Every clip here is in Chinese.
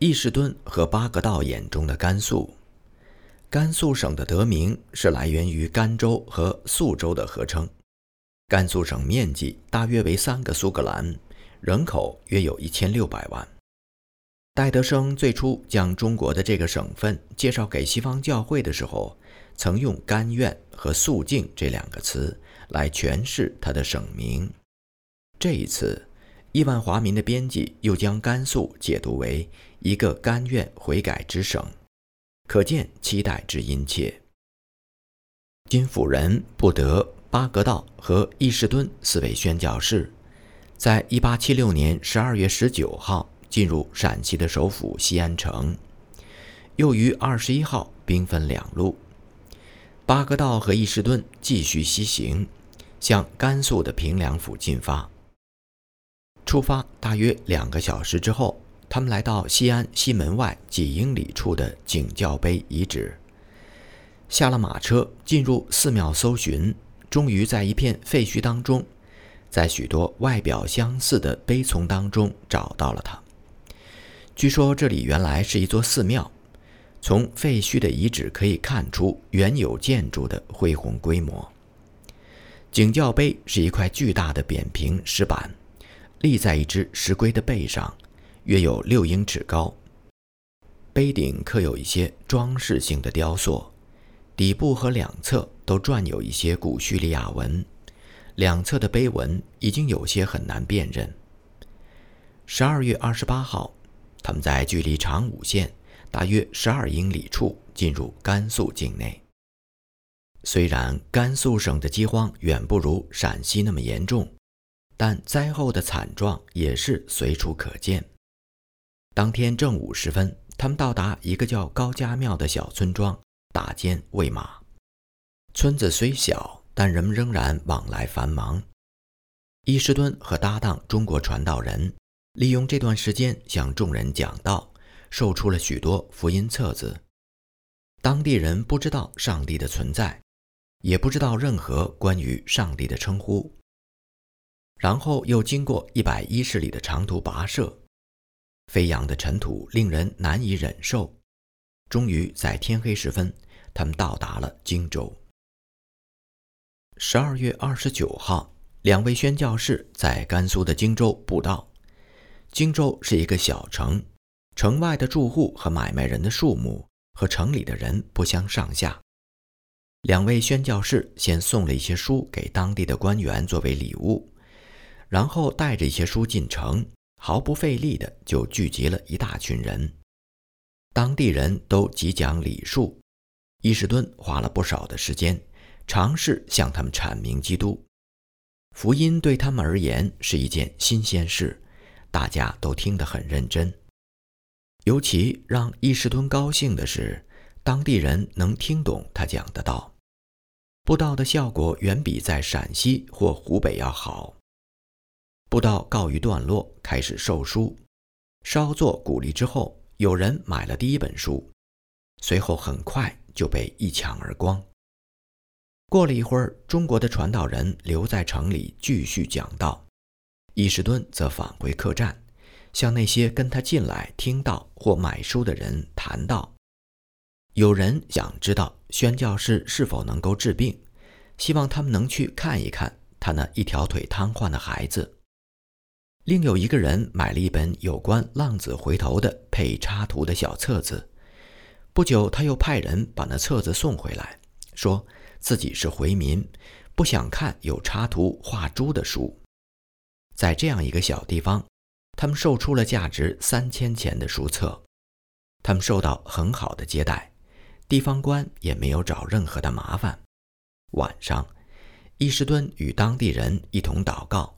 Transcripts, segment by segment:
伊士敦和巴格道眼中的甘肃，甘肃省的得名是来源于甘州和肃州的合称。甘肃省面积大约为三个苏格兰，人口约有一千六百万。戴德生最初将中国的这个省份介绍给西方教会的时候，曾用“甘愿”和“肃静”这两个词来诠释它的省名。这一次。亿万华民的编辑又将甘肃解读为一个甘愿悔改之省，可见期待之殷切。金辅仁、布德、巴格道和易士敦四位宣教士，在1876年12月19号进入陕西的首府西安城，又于21号兵分两路。巴格道和易士敦继续西行，向甘肃的平凉府进发。出发大约两个小时之后，他们来到西安西门外几英里处的景教碑遗址。下了马车，进入寺庙搜寻，终于在一片废墟当中，在许多外表相似的碑丛当中找到了它。据说这里原来是一座寺庙，从废墟的遗址可以看出原有建筑的恢宏规模。景教碑是一块巨大的扁平石板。立在一只石龟的背上，约有六英尺高。碑顶刻有一些装饰性的雕塑，底部和两侧都篆有一些古叙利亚文，两侧的碑文已经有些很难辨认。十二月二十八号，他们在距离长武县大约十二英里处进入甘肃境内。虽然甘肃省的饥荒远不如陕西那么严重。但灾后的惨状也是随处可见。当天正午时分，他们到达一个叫高家庙的小村庄，打尖喂马。村子虽小，但人们仍然往来繁忙。伊士敦和搭档中国传道人利用这段时间向众人讲道，售出了许多福音册子。当地人不知道上帝的存在，也不知道任何关于上帝的称呼。然后又经过一百一十里的长途跋涉，飞扬的尘土令人难以忍受。终于在天黑时分，他们到达了荆州。十二月二十九号，两位宣教士在甘肃的荆州布道。荆州是一个小城，城外的住户和买卖人的数目和城里的人不相上下。两位宣教士先送了一些书给当地的官员作为礼物。然后带着一些书进城，毫不费力的就聚集了一大群人。当地人都极讲礼数，伊士敦花了不少的时间，尝试向他们阐明基督。福音对他们而言是一件新鲜事，大家都听得很认真。尤其让伊士敦高兴的是，当地人能听懂他讲的道。布道的效果远比在陕西或湖北要好。布道告一段落，开始售书。稍作鼓励之后，有人买了第一本书，随后很快就被一抢而光。过了一会儿，中国的传道人留在城里继续讲道，伊士敦则返回客栈，向那些跟他进来听到或买书的人谈道。有人想知道宣教士是否能够治病，希望他们能去看一看他那一条腿瘫痪的孩子。另有一个人买了一本有关浪子回头的配插图的小册子，不久他又派人把那册子送回来，说自己是回民，不想看有插图画猪的书。在这样一个小地方，他们售出了价值三千钱的书册，他们受到很好的接待，地方官也没有找任何的麻烦。晚上，伊士敦与当地人一同祷告。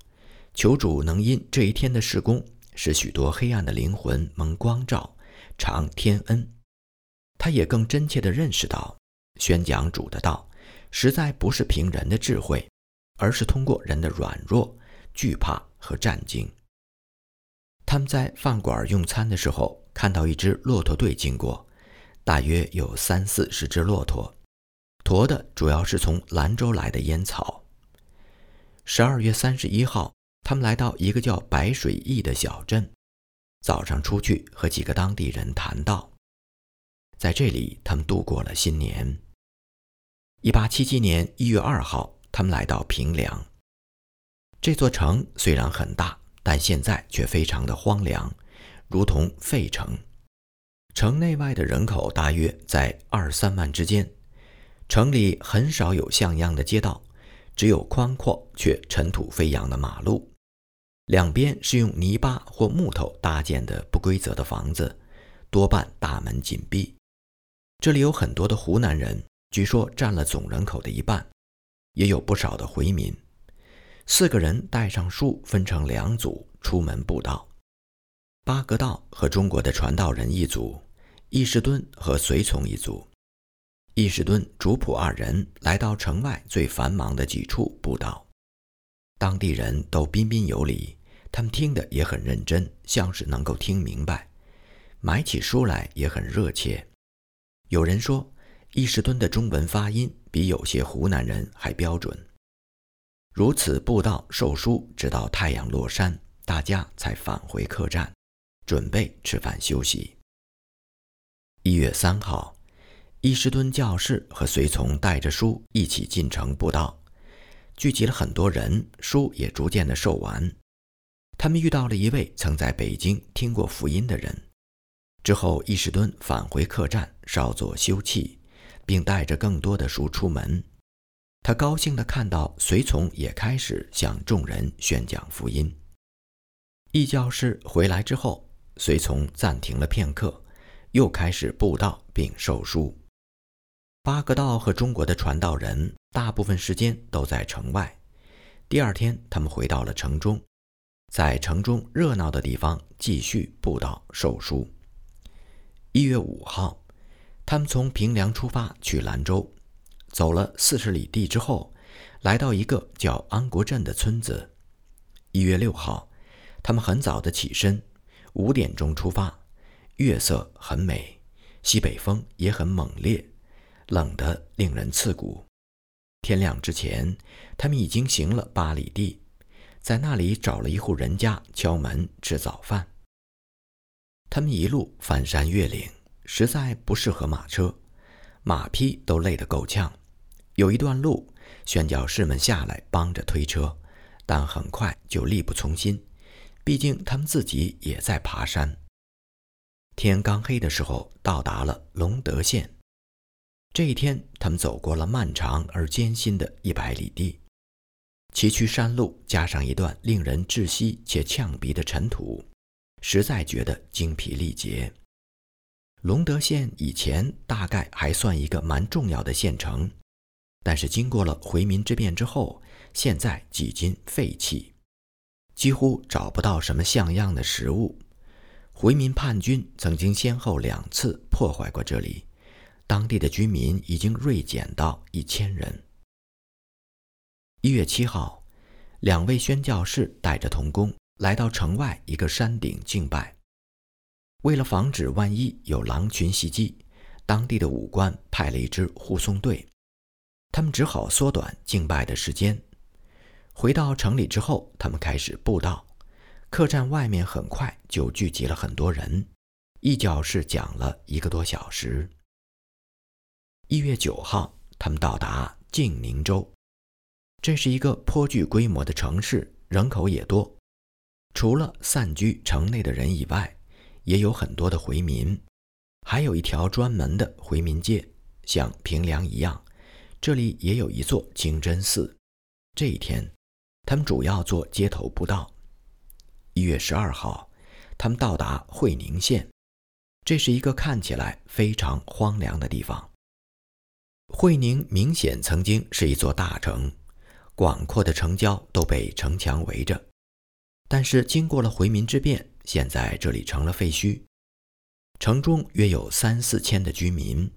求主能因这一天的施工，使许多黑暗的灵魂蒙光照，尝天恩。他也更真切地认识到，宣讲主的道，实在不是凭人的智慧，而是通过人的软弱、惧怕和战惊。他们在饭馆用餐的时候，看到一支骆驼队经过，大约有三四十只骆驼，驮的主要是从兰州来的烟草。十二月三十一号。他们来到一个叫白水驿的小镇，早上出去和几个当地人谈道，在这里他们度过了新年。一八七七年一月二号，他们来到平凉。这座城虽然很大，但现在却非常的荒凉，如同废城。城内外的人口大约在二三万之间。城里很少有像样的街道，只有宽阔却尘土飞扬的马路。两边是用泥巴或木头搭建的不规则的房子，多半大门紧闭。这里有很多的湖南人。据说占了总人口的一半，也有不少的回民。四个人带上书，分成两组出门布道。巴格道和中国的传道人一组，易士敦和随从一组。易士敦、主仆二人来到城外最繁忙的几处布道。当地人都彬彬有礼，他们听得也很认真，像是能够听明白。买起书来也很热切。有人说。伊士敦的中文发音比有些湖南人还标准。如此布道授书，直到太阳落山，大家才返回客栈，准备吃饭休息。一月三号，伊士敦教士和随从带着书一起进城布道，聚集了很多人，书也逐渐的售完。他们遇到了一位曾在北京听过福音的人。之后，伊士敦返回客栈，稍作休憩。并带着更多的书出门，他高兴地看到随从也开始向众人宣讲福音。易教师回来之后，随从暂停了片刻，又开始布道并授书。巴格道和中国的传道人大部分时间都在城外。第二天，他们回到了城中，在城中热闹的地方继续布道授书。一月五号。他们从平凉出发去兰州，走了四十里地之后，来到一个叫安国镇的村子。一月六号，他们很早的起身，五点钟出发。月色很美，西北风也很猛烈，冷得令人刺骨。天亮之前，他们已经行了八里地，在那里找了一户人家敲门吃早饭。他们一路翻山越岭。实在不适合马车，马匹都累得够呛。有一段路，宣教士们下来帮着推车，但很快就力不从心，毕竟他们自己也在爬山。天刚黑的时候，到达了隆德县。这一天，他们走过了漫长而艰辛的一百里地，崎岖山路加上一段令人窒息且呛鼻的尘土，实在觉得精疲力竭。隆德县以前大概还算一个蛮重要的县城，但是经过了回民之变之后，现在几近废弃，几乎找不到什么像样的食物。回民叛军曾经先后两次破坏过这里，当地的居民已经锐减到一千人。一月七号，两位宣教士带着童工来到城外一个山顶敬拜。为了防止万一有狼群袭击，当地的武官派了一支护送队，他们只好缩短敬拜的时间。回到城里之后，他们开始布道。客栈外面很快就聚集了很多人，一教士讲了一个多小时。一月九号，他们到达晋宁州，这是一个颇具规模的城市，人口也多。除了散居城内的人以外，也有很多的回民，还有一条专门的回民街，像平凉一样。这里也有一座清真寺。这一天，他们主要做街头布道。一月十二号，他们到达会宁县，这是一个看起来非常荒凉的地方。会宁明显曾经是一座大城，广阔的城郊都被城墙围着，但是经过了回民之变。现在这里成了废墟，城中约有三四千的居民。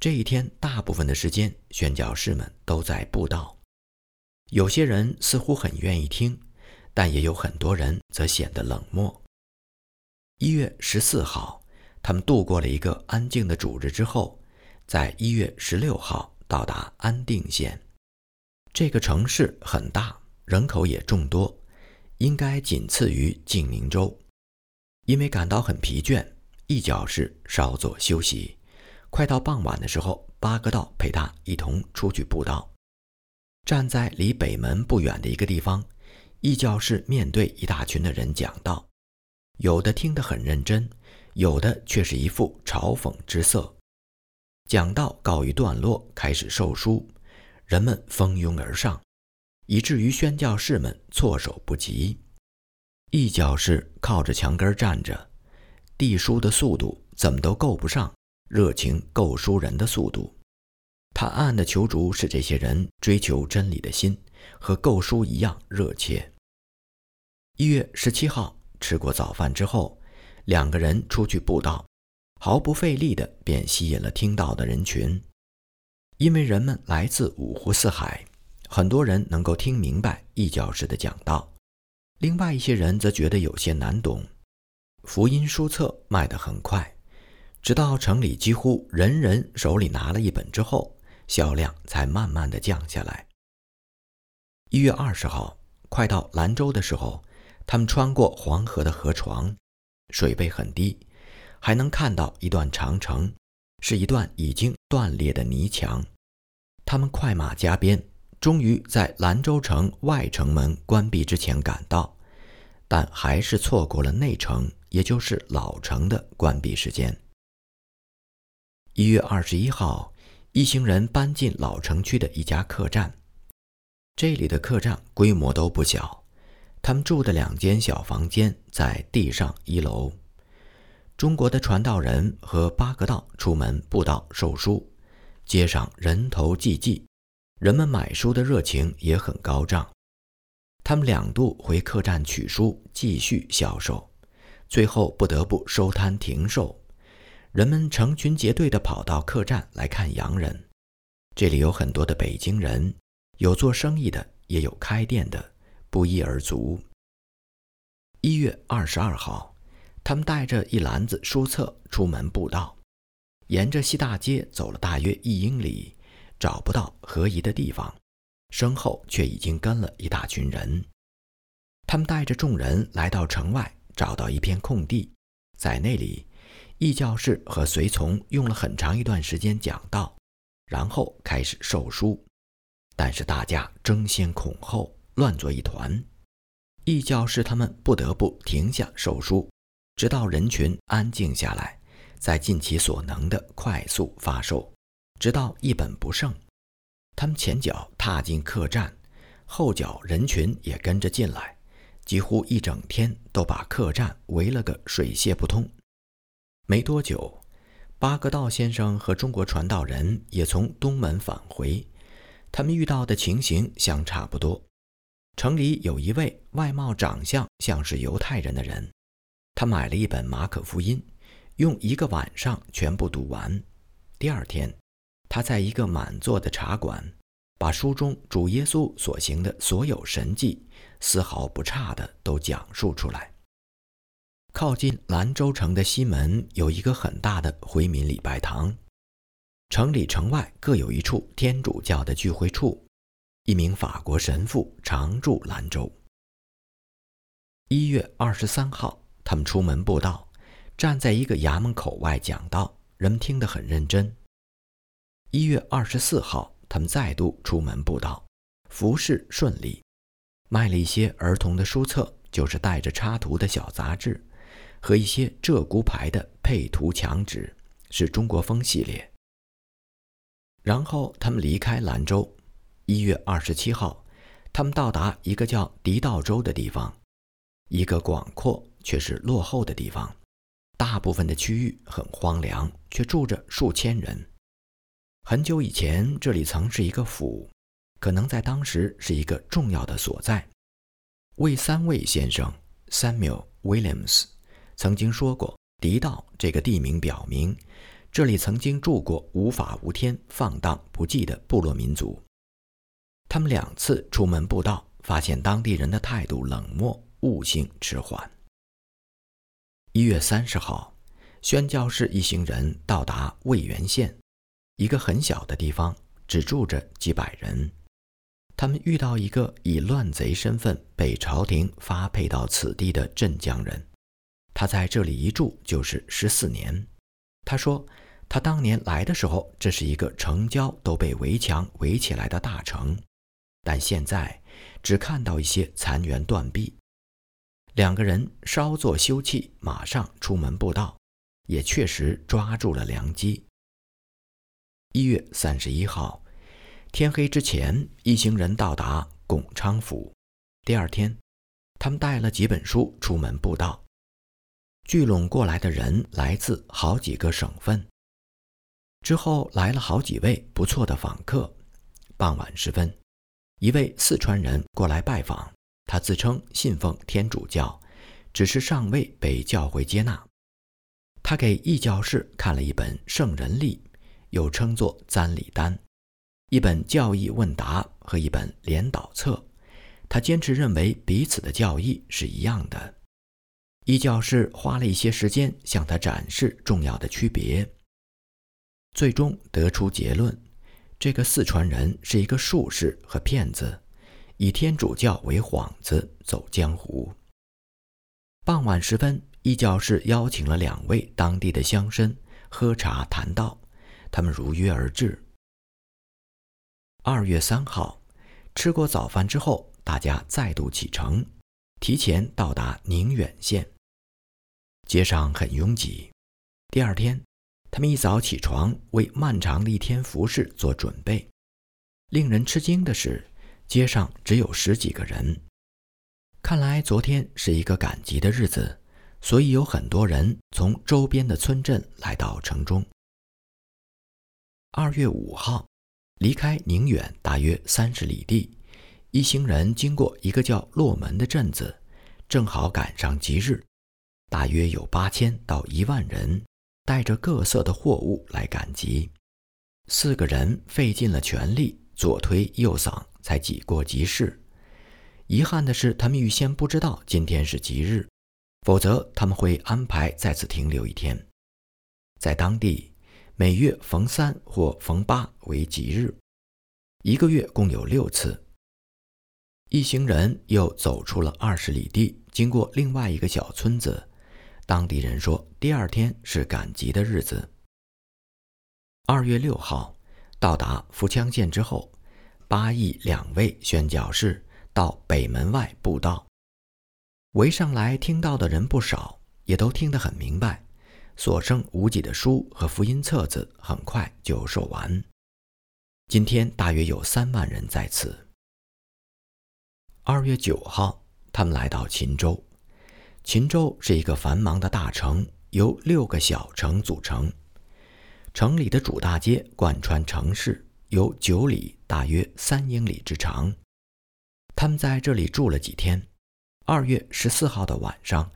这一天大部分的时间，宣教士们都在布道。有些人似乎很愿意听，但也有很多人则显得冷漠。一月十四号，他们度过了一个安静的主日之后，在一月十六号到达安定县。这个城市很大，人口也众多。应该仅次于晋宁州。因为感到很疲倦，一教是稍作休息。快到傍晚的时候，八哥道陪他一同出去布道。站在离北门不远的一个地方，一教室面对一大群的人讲道，有的听得很认真，有的却是一副嘲讽之色。讲道告一段落，开始授书，人们蜂拥而上，以至于宣教士们措手不及。一教士靠着墙根站着，递书的速度怎么都够不上。热情购书人的速度，他暗暗的求主使这些人追求真理的心和购书一样热切。一月十七号，吃过早饭之后，两个人出去布道，毫不费力的便吸引了听到的人群。因为人们来自五湖四海，很多人能够听明白异教士的讲道，另外一些人则觉得有些难懂。福音书册卖得很快。直到城里几乎人人手里拿了一本之后，销量才慢慢的降下来。一月二十号，快到兰州的时候，他们穿过黄河的河床，水位很低，还能看到一段长城，是一段已经断裂的泥墙。他们快马加鞭，终于在兰州城外城门关闭之前赶到，但还是错过了内城，也就是老城的关闭时间。一月二十一号，一行人搬进老城区的一家客栈。这里的客栈规模都不小，他们住的两间小房间在地上一楼。中国的传道人和八格道出门布道授书，街上人头济济，人们买书的热情也很高涨。他们两度回客栈取书，继续销售，最后不得不收摊停售。人们成群结队地跑到客栈来看洋人，这里有很多的北京人，有做生意的，也有开店的，不一而足。一月二十二号，他们带着一篮子书册出门布道，沿着西大街走了大约一英里，找不到合宜的地方，身后却已经跟了一大群人。他们带着众人来到城外，找到一片空地，在那里。异教士和随从用了很长一段时间讲道，然后开始授书，但是大家争先恐后，乱作一团。异教士他们不得不停下授书，直到人群安静下来，再尽其所能的快速发售，直到一本不剩。他们前脚踏进客栈，后脚人群也跟着进来，几乎一整天都把客栈围了个水泄不通。没多久，巴格道先生和中国传道人也从东门返回。他们遇到的情形相差不多。城里有一位外貌长相像是犹太人的人，他买了一本马可福音，用一个晚上全部读完。第二天，他在一个满座的茶馆，把书中主耶稣所行的所有神迹，丝毫不差的都讲述出来。靠近兰州城的西门有一个很大的回民礼拜堂，城里城外各有一处天主教的聚会处。一名法国神父常驻兰州。一月二十三号，他们出门布道，站在一个衙门口外讲道，人们听得很认真。一月二十四号，他们再度出门布道，服饰顺利，卖了一些儿童的书册，就是带着插图的小杂志。和一些鹧鸪牌的配图墙纸，是中国风系列。然后他们离开兰州。一月二十七号，他们到达一个叫迪道州的地方，一个广阔却是落后的地方。大部分的区域很荒凉，却住着数千人。很久以前，这里曾是一个府，可能在当时是一个重要的所在。魏三位先生 （Samuel Williams）。曾经说过，狄道这个地名表明，这里曾经住过无法无天、放荡不羁的部落民族。他们两次出门布道，发现当地人的态度冷漠、悟性迟缓。一月三十号，宣教士一行人到达渭源县，一个很小的地方，只住着几百人。他们遇到一个以乱贼身份被朝廷发配到此地的镇江人。他在这里一住就是十四年。他说，他当年来的时候，这是一个城郊都被围墙围起来的大城，但现在只看到一些残垣断壁。两个人稍作休憩，马上出门布道，也确实抓住了良机。一月三十一号，天黑之前，一行人到达巩昌府。第二天，他们带了几本书出门布道。聚拢过来的人来自好几个省份。之后来了好几位不错的访客。傍晚时分，一位四川人过来拜访，他自称信奉天主教，只是尚未被教会接纳。他给异教士看了一本《圣人历》。又称作《簪礼单》，一本教义问答和一本联导册。他坚持认为彼此的教义是一样的。一教士花了一些时间向他展示重要的区别，最终得出结论：这个四川人是一个术士和骗子，以天主教为幌子走江湖。傍晚时分，一教士邀请了两位当地的乡绅喝茶谈道。他们如约而至。二月三号，吃过早饭之后，大家再度启程，提前到达宁远县。街上很拥挤。第二天，他们一早起床，为漫长的一天服饰做准备。令人吃惊的是，街上只有十几个人。看来昨天是一个赶集的日子，所以有很多人从周边的村镇来到城中。二月五号，离开宁远大约三十里地，一行人经过一个叫洛门的镇子，正好赶上吉日，大约有八千到一万人，带着各色的货物来赶集。四个人费尽了全力，左推右搡，才挤过集市。遗憾的是，他们预先不知道今天是吉日，否则他们会安排在此停留一天，在当地。每月逢三或逢八为吉日，一个月共有六次。一行人又走出了二十里地，经过另外一个小村子。当地人说，第二天是赶集的日子。二月六号到达福羌县之后，八义两位宣教士到北门外布道，围上来听到的人不少，也都听得很明白。所剩无几的书和福音册子很快就售完。今天大约有三万人在此。二月九号，他们来到秦州。秦州是一个繁忙的大城，由六个小城组成。城里的主大街贯穿城市，有九里，大约三英里之长。他们在这里住了几天。二月十四号的晚上。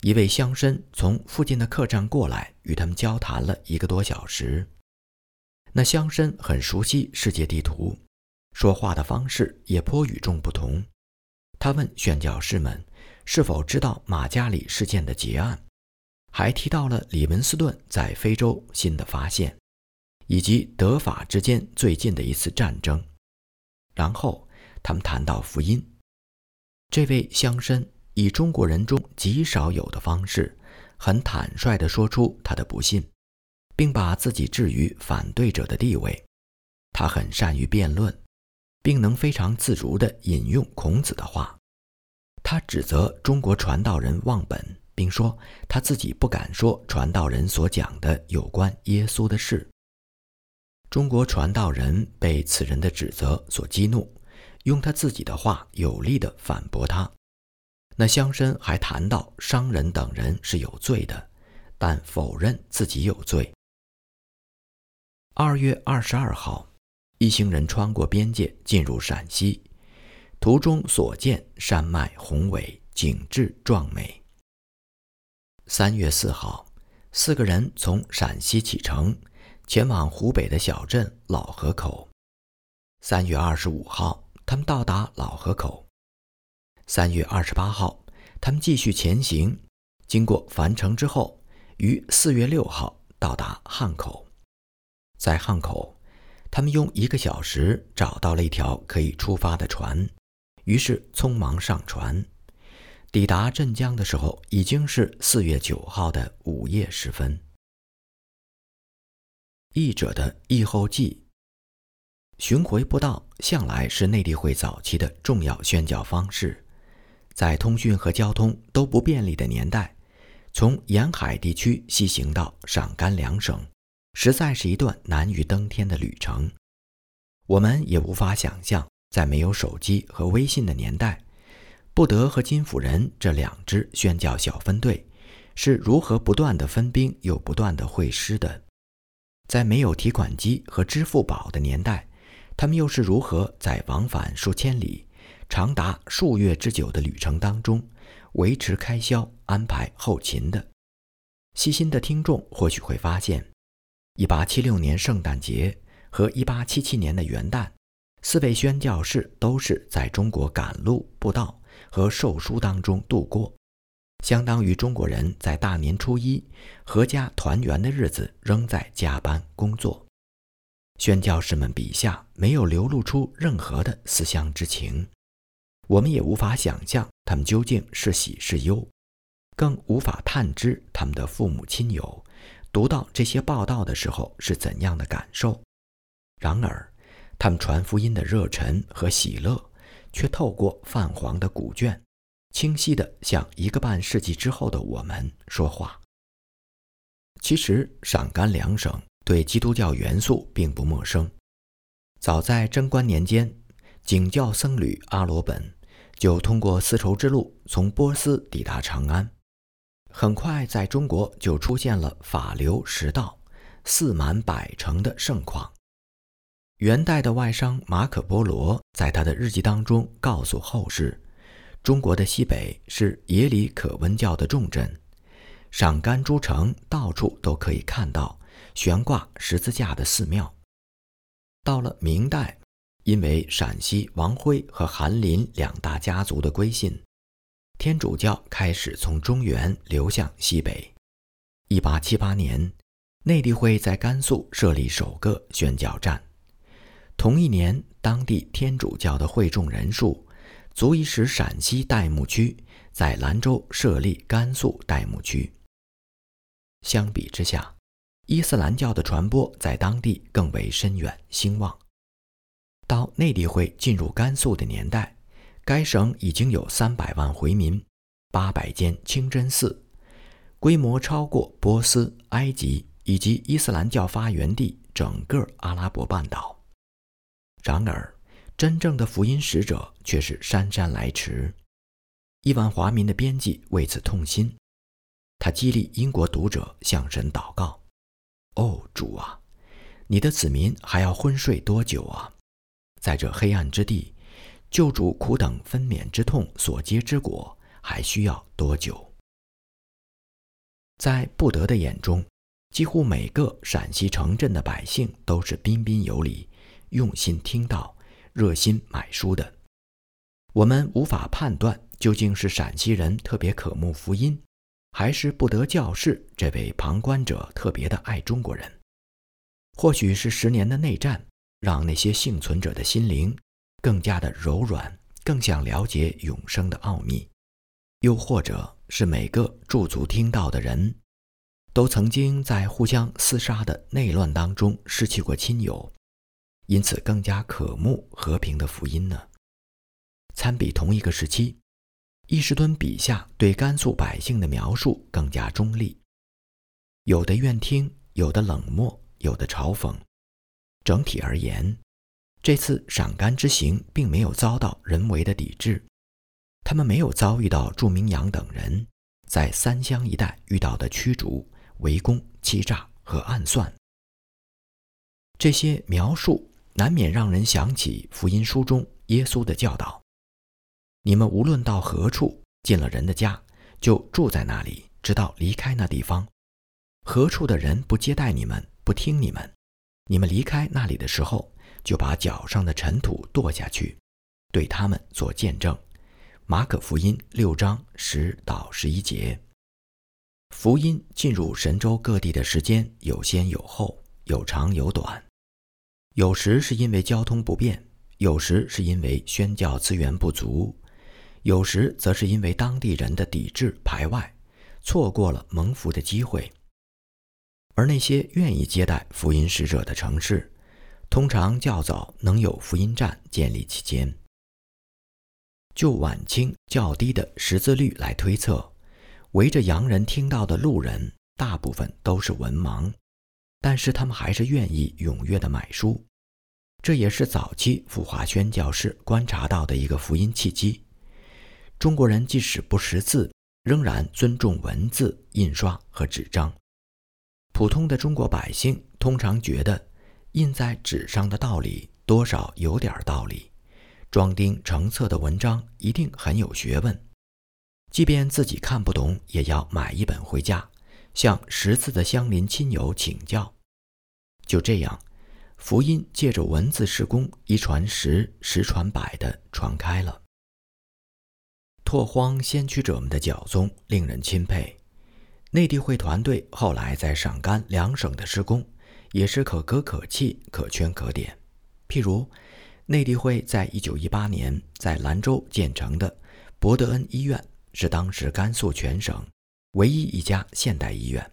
一位乡绅从附近的客栈过来，与他们交谈了一个多小时。那乡绅很熟悉世界地图，说话的方式也颇与众不同。他问宣教士们是否知道马加里事件的结案，还提到了李文斯顿在非洲新的发现，以及德法之间最近的一次战争。然后他们谈到福音。这位乡绅。以中国人中极少有的方式，很坦率地说出他的不信，并把自己置于反对者的地位。他很善于辩论，并能非常自如地引用孔子的话。他指责中国传道人忘本，并说他自己不敢说传道人所讲的有关耶稣的事。中国传道人被此人的指责所激怒，用他自己的话有力地反驳他。那乡绅还谈到商人等人是有罪的，但否认自己有罪。二月二十二号，一行人穿过边界进入陕西，途中所见山脉宏伟，景致壮美。三月四号，四个人从陕西启程，前往湖北的小镇老河口。三月二十五号，他们到达老河口。三月二十八号，他们继续前行，经过樊城之后，于四月六号到达汉口。在汉口，他们用一个小时找到了一条可以出发的船，于是匆忙上船。抵达镇江的时候，已经是四月九号的午夜时分。译者的译后记：巡回布道向来是内地会早期的重要宣教方式，在通讯和交通都不便利的年代，从沿海地区西行到陕甘两省，实在是一段难于登天的旅程。我们也无法想象，在没有手机和微信的年代。布德和金辅仁这两支宣教小分队是如何不断的分兵又不断的会师的？在没有提款机和支付宝的年代，他们又是如何在往返数千里、长达数月之久的旅程当中维持开销、安排后勤的？细心的听众或许会发现，1876年圣诞节和1877年的元旦，四位宣教士都是在中国赶路布道。和授书当中度过，相当于中国人在大年初一阖家团圆的日子仍在加班工作。宣教士们笔下没有流露出任何的思乡之情，我们也无法想象他们究竟是喜是忧，更无法探知他们的父母亲友读到这些报道的时候是怎样的感受。然而，他们传福音的热忱和喜乐。却透过泛黄的古卷，清晰地向一个半世纪之后的我们说话。其实陕甘两省对基督教元素并不陌生，早在贞观年间，景教僧侣阿罗本就通过丝绸之路从波斯抵达长安，很快在中国就出现了法流十道、四满百城的盛况。元代的外商马可·波罗在他的日记当中告诉后世：“中国的西北是耶里可温教的重镇，陕甘诸城到处都可以看到悬挂十字架的寺庙。”到了明代，因为陕西王辉和韩林两大家族的归信，天主教开始从中原流向西北。1878年，内地会在甘肃设立首个宣教站。同一年，当地天主教的会众人数足以使陕西代牧区在兰州设立甘肃代牧区。相比之下，伊斯兰教的传播在当地更为深远兴旺。到内地会进入甘肃的年代，该省已经有三百万回民，八百间清真寺，规模超过波斯、埃及以及伊斯兰教发源地整个阿拉伯半岛。然而，真正的福音使者却是姗姗来迟。亿万华民的编辑为此痛心，他激励英国读者向神祷告：“哦，主啊，你的子民还要昏睡多久啊？在这黑暗之地，救主苦等分娩之痛所结之果还需要多久？”在布德的眼中，几乎每个陕西城镇的百姓都是彬彬有礼。用心听到，热心买书的，我们无法判断究竟是陕西人特别渴慕福音，还是不得教士这位旁观者特别的爱中国人。或许是十年的内战，让那些幸存者的心灵更加的柔软，更想了解永生的奥秘；又或者是每个驻足听到的人，都曾经在互相厮杀的内乱当中失去过亲友。因此，更加渴慕和平的福音呢。参比同一个时期，易士敦笔下对甘肃百姓的描述更加中立，有的愿听，有的冷漠，有的嘲讽。整体而言，这次陕甘之行并没有遭到人为的抵制，他们没有遭遇到祝明阳等人在三湘一带遇到的驱逐、围攻、欺诈和暗算。这些描述。难免让人想起福音书中耶稣的教导：“你们无论到何处，进了人的家，就住在那里，直到离开那地方。何处的人不接待你们，不听你们，你们离开那里的时候，就把脚上的尘土跺下去，对他们做见证。”马可福音六章十到十一节。福音进入神州各地的时间有先有后，有长有短。有时是因为交通不便，有时是因为宣教资源不足，有时则是因为当地人的抵制排外，错过了蒙福的机会。而那些愿意接待福音使者的城市，通常较早能有福音站建立期间。就晚清较低的识字率来推测，围着洋人听到的路人大部分都是文盲，但是他们还是愿意踊跃地买书。这也是早期傅华轩教士观察到的一个福音契机。中国人即使不识字，仍然尊重文字、印刷和纸张。普通的中国百姓通常觉得，印在纸上的道理多少有点道理。装订成册的文章一定很有学问，即便自己看不懂，也要买一本回家，向识字的乡邻亲友请教。就这样，福音借着文字施工，一传十，十传百的传开了。拓荒先驱者们的脚踪令人钦佩，内地会团队后来在陕甘两省的施工，也是可歌可泣、可圈可点。譬如。内地会在一九一八年在兰州建成的博德恩医院，是当时甘肃全省唯一一家现代医院。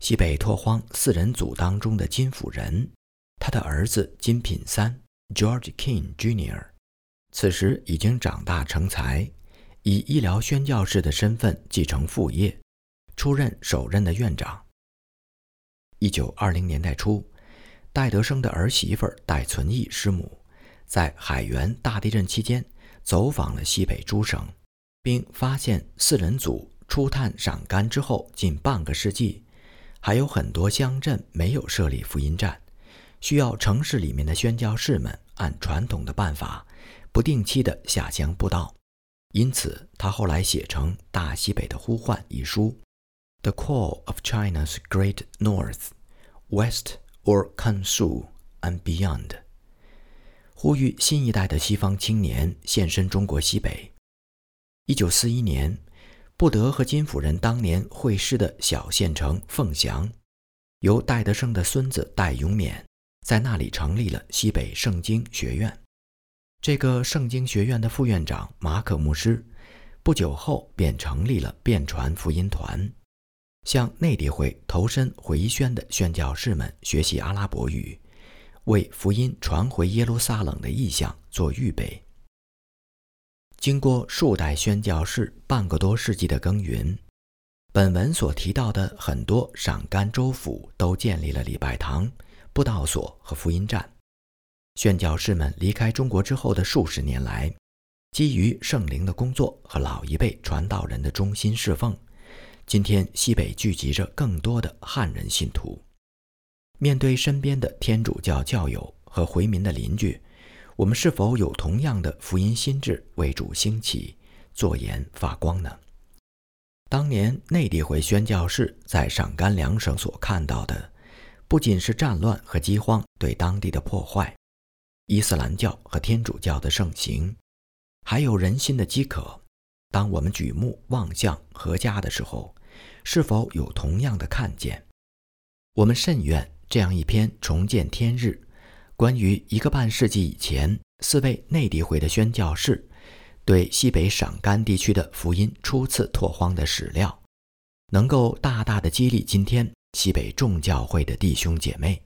西北拓荒四人组当中的金辅仁，他的儿子金品三 （George King Jr.） 此时已经长大成才，以医疗宣教士的身份继承父业，出任首任的院长。一九二零年代初。戴德生的儿媳妇戴存义师母，在海原大地震期间走访了西北诸省，并发现四人组初探陕甘之后近半个世纪，还有很多乡镇没有设立福音站，需要城市里面的宣教士们按传统的办法不定期的下乡布道。因此，他后来写成《大西北的呼唤》一书，《The Call of China's Great North West》。or Kansu and beyond，呼吁新一代的西方青年现身中国西北。一九四一年，布德和金夫人当年会师的小县城凤翔，由戴德生的孙子戴永勉在那里成立了西北圣经学院。这个圣经学院的副院长马可牧师，不久后便成立了便传福音团。向内地会投身回宣的宣教士们学习阿拉伯语，为福音传回耶路撒冷的意向做预备。经过数代宣教士半个多世纪的耕耘，本文所提到的很多陕甘州府都建立了礼拜堂、布道所和福音站。宣教士们离开中国之后的数十年来，基于圣灵的工作和老一辈传道人的忠心侍奉。今天西北聚集着更多的汉人信徒，面对身边的天主教教友和回民的邻居，我们是否有同样的福音心智为主兴起、作盐发光呢？当年内地会宣教士在陕甘两省所看到的，不仅是战乱和饥荒对当地的破坏，伊斯兰教和天主教的盛行，还有人心的饥渴。当我们举目望向何家的时候，是否有同样的看见？我们甚愿这样一篇重见天日，关于一个半世纪以前四位内地会的宣教士对西北陕甘地区的福音初次拓荒的史料，能够大大的激励今天西北众教会的弟兄姐妹。